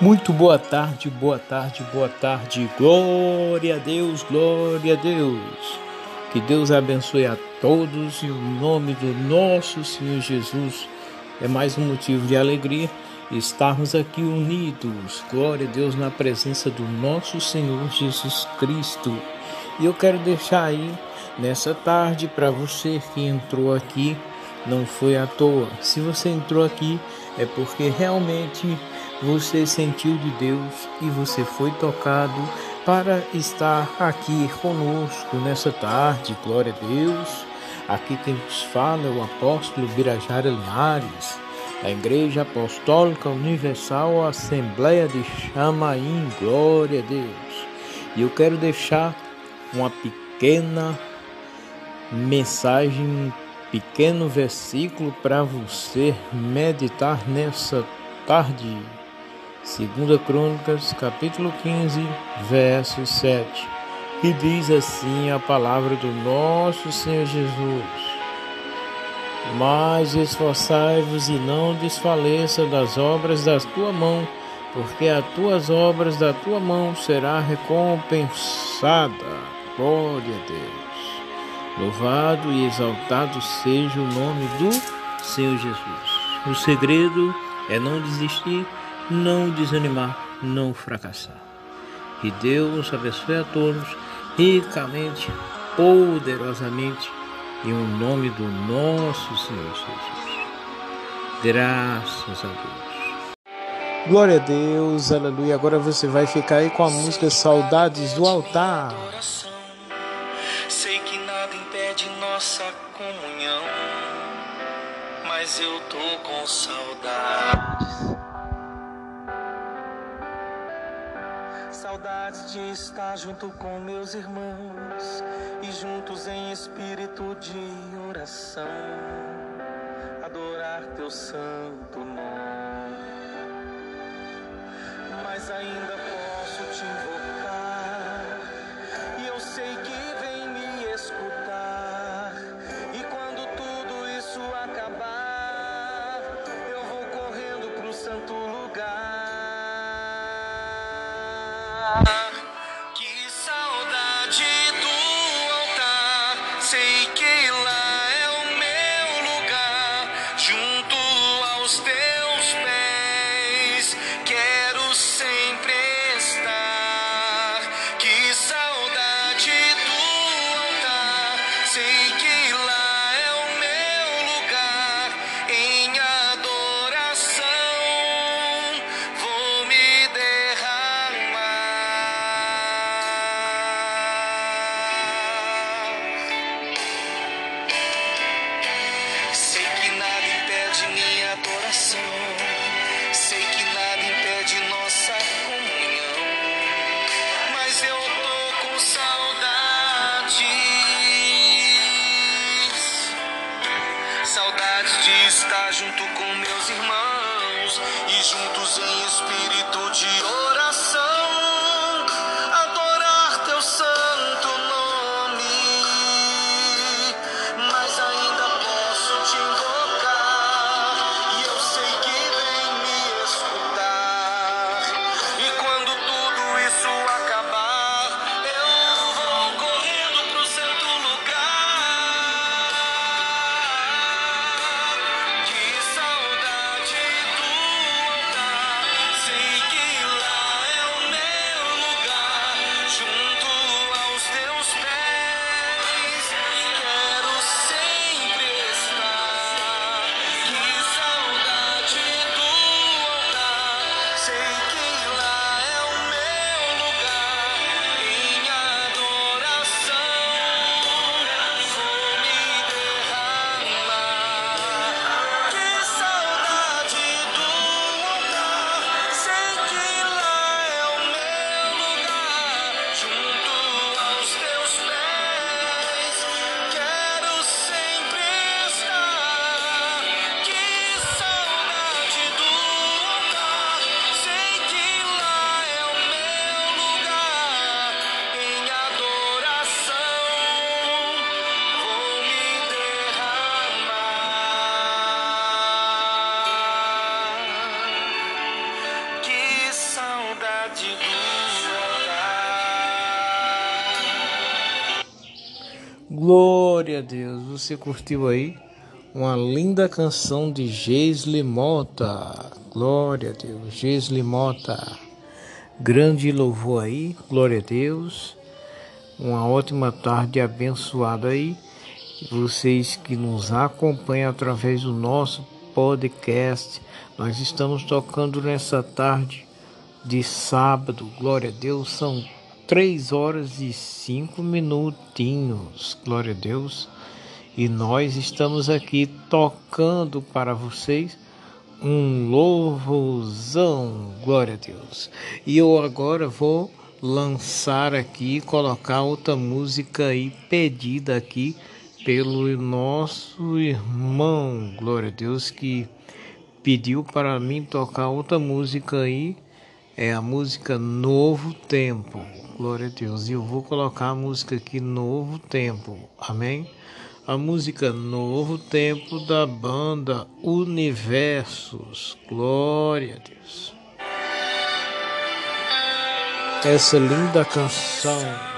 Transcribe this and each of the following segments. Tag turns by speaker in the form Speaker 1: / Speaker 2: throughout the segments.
Speaker 1: Muito boa tarde, boa tarde, boa tarde. Glória a Deus, glória a Deus. Que Deus abençoe a todos e o nome do nosso Senhor Jesus é mais um motivo de alegria estarmos aqui unidos. Glória a Deus na presença do nosso Senhor Jesus Cristo. E eu quero deixar aí nessa tarde para você que entrou aqui, não foi à toa. Se você entrou aqui é porque realmente você sentiu de Deus e você foi tocado para estar aqui conosco nessa tarde. Glória a Deus. Aqui quem nos fala é o apóstolo Birajara Linhares, da Igreja Apostólica Universal Assembleia de Chamaim. Glória a Deus. E eu quero deixar uma pequena mensagem, pequeno versículo para você meditar nessa tarde. Segunda Crônicas, capítulo 15, verso 7, que diz assim a palavra do nosso Senhor Jesus: Mas esforçai-vos e não desfaleça das obras da tua mão, porque as tuas obras da tua mão será recompensada. Glória a Deus. Louvado e exaltado seja o nome do Senhor Jesus. O segredo é não desistir não desanimar, não fracassar. Que Deus abençoe a todos ricamente, poderosamente, em o nome do nosso Senhor Jesus. Graças a Deus. Glória a Deus, aleluia. Agora você vai ficar aí com a música Saudades do Altar.
Speaker 2: Impede nossa comunhão, mas eu tô com saudades. Saudades de estar junto com meus irmãos e juntos em espírito de oração, adorar teu santo nome. Santo lugar. Que saudade do altar. Sei que lá é o meu lugar, junto aos teus pés. Quero sempre estar. Que saudade do altar. Sei que
Speaker 1: Glória a Deus. Você curtiu aí uma linda canção de Geisli Mota. Glória a Deus. Geisli Mota. Grande louvor aí. Glória a Deus. Uma ótima tarde abençoada aí. Vocês que nos acompanham através do nosso podcast. Nós estamos tocando nessa tarde de sábado. Glória a Deus. São três horas e cinco minutinhos, glória a Deus. E nós estamos aqui tocando para vocês um louvorzão, glória a Deus. E eu agora vou lançar aqui, colocar outra música aí pedida aqui pelo nosso irmão, glória a Deus, que pediu para mim tocar outra música aí, é a música Novo Tempo. Glória a Deus. E eu vou colocar a música aqui Novo Tempo. Amém? A música Novo Tempo da banda Universos. Glória a Deus. Essa linda canção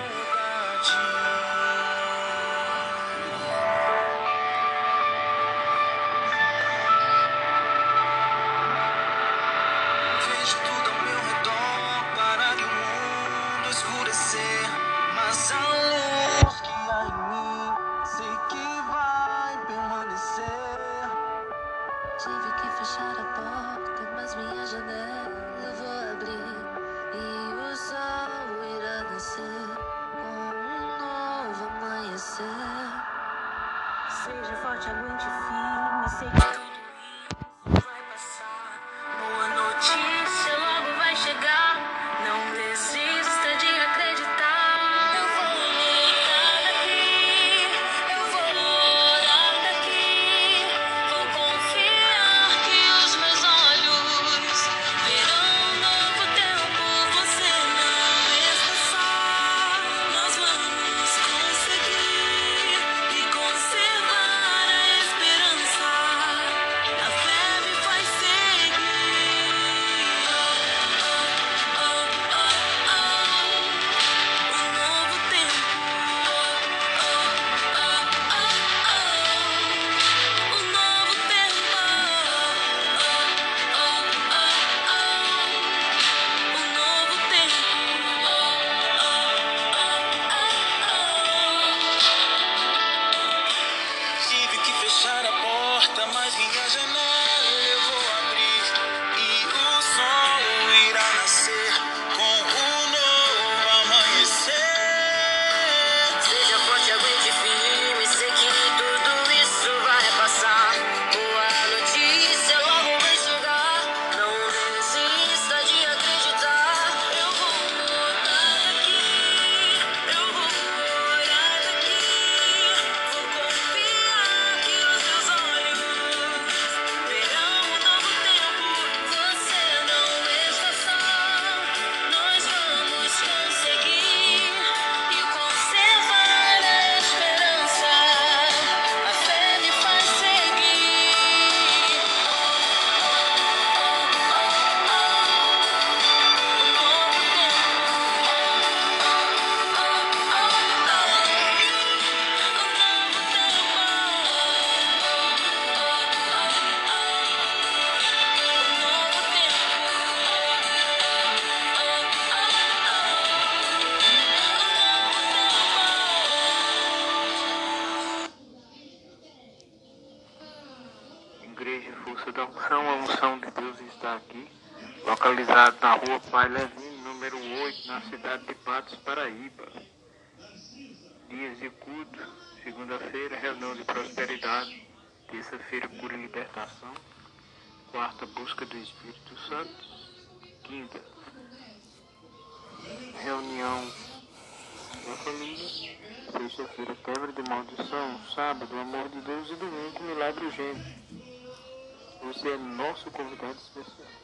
Speaker 3: take localizado na rua Pai Levino, número 8, na cidade de Patos, Paraíba. Dias de culto, segunda-feira, reunião de prosperidade, terça-feira, cura e libertação, quarta, busca do Espírito Santo, quinta, reunião da família, sexta-feira, quebra de maldição, sábado, amor de Deus e domingo, milagre urgente. Você é nosso convidado especial.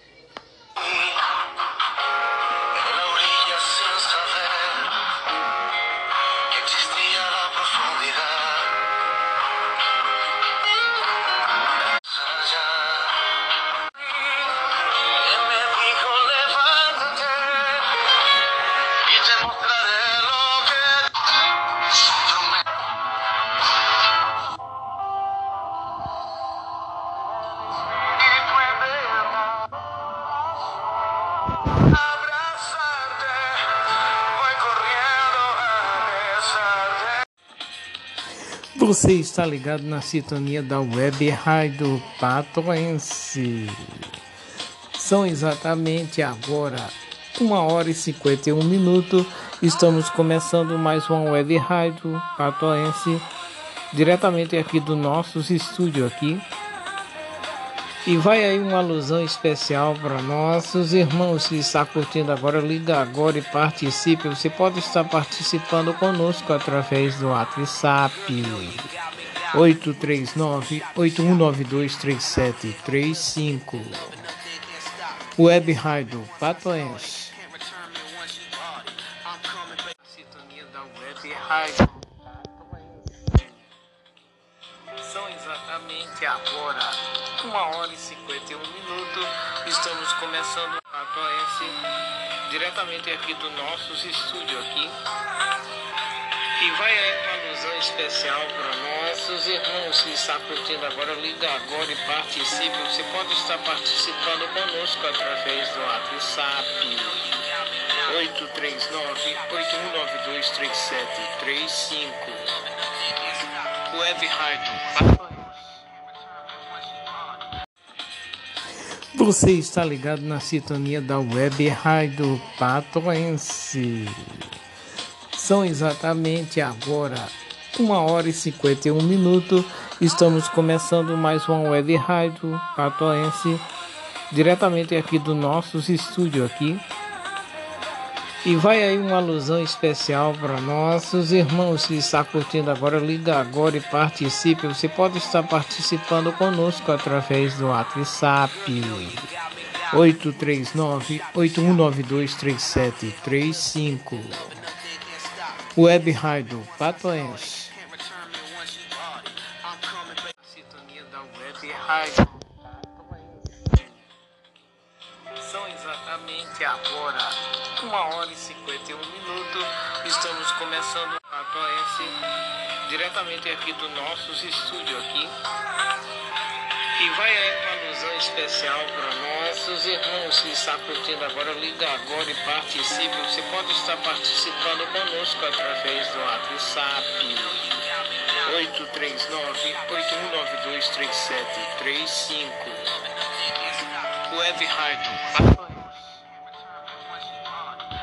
Speaker 1: Você está ligado na sintonia da web Rádio Patoense. São exatamente agora uma hora e 51 minutos. Estamos começando mais uma web rádio patoense diretamente aqui do nossos estúdios aqui. E vai aí uma alusão especial para nossos irmãos que está curtindo agora, liga agora e participe. Você pode estar participando conosco através do WhatsApp 839 8192 3735. Web Rádio Patoense. Sintonia da Web Rádio São exatamente agora uma hora e 51 minutos. Estamos começando a Patoense diretamente aqui do nossos estúdios aqui. E vai aí uma alusão especial para nossos irmãos que está curtindo agora, liga agora e participe. Você pode estar participando conosco através do WhatsApp 839-8192-3735. Web Rádio Você está ligado na sintonia da Web Rádio Patoense. São exatamente agora uma hora e 51 minutos. Estamos começando mais uma web rádio patoense diretamente aqui do nossos estúdios aqui. E vai aí uma alusão especial para nossos irmãos que está curtindo agora, liga agora e participe. Você pode estar participando conosco através do WhatsApp 839 8192 3735. Web Rádio Patoense. Diretamente aqui do nossos estúdios aqui. E vai aí uma alusão especial para nossos irmãos que está curtindo agora, liga agora e participe. Você pode estar participando conosco através do WhatsApp 839-8192-3735. Web Rádio.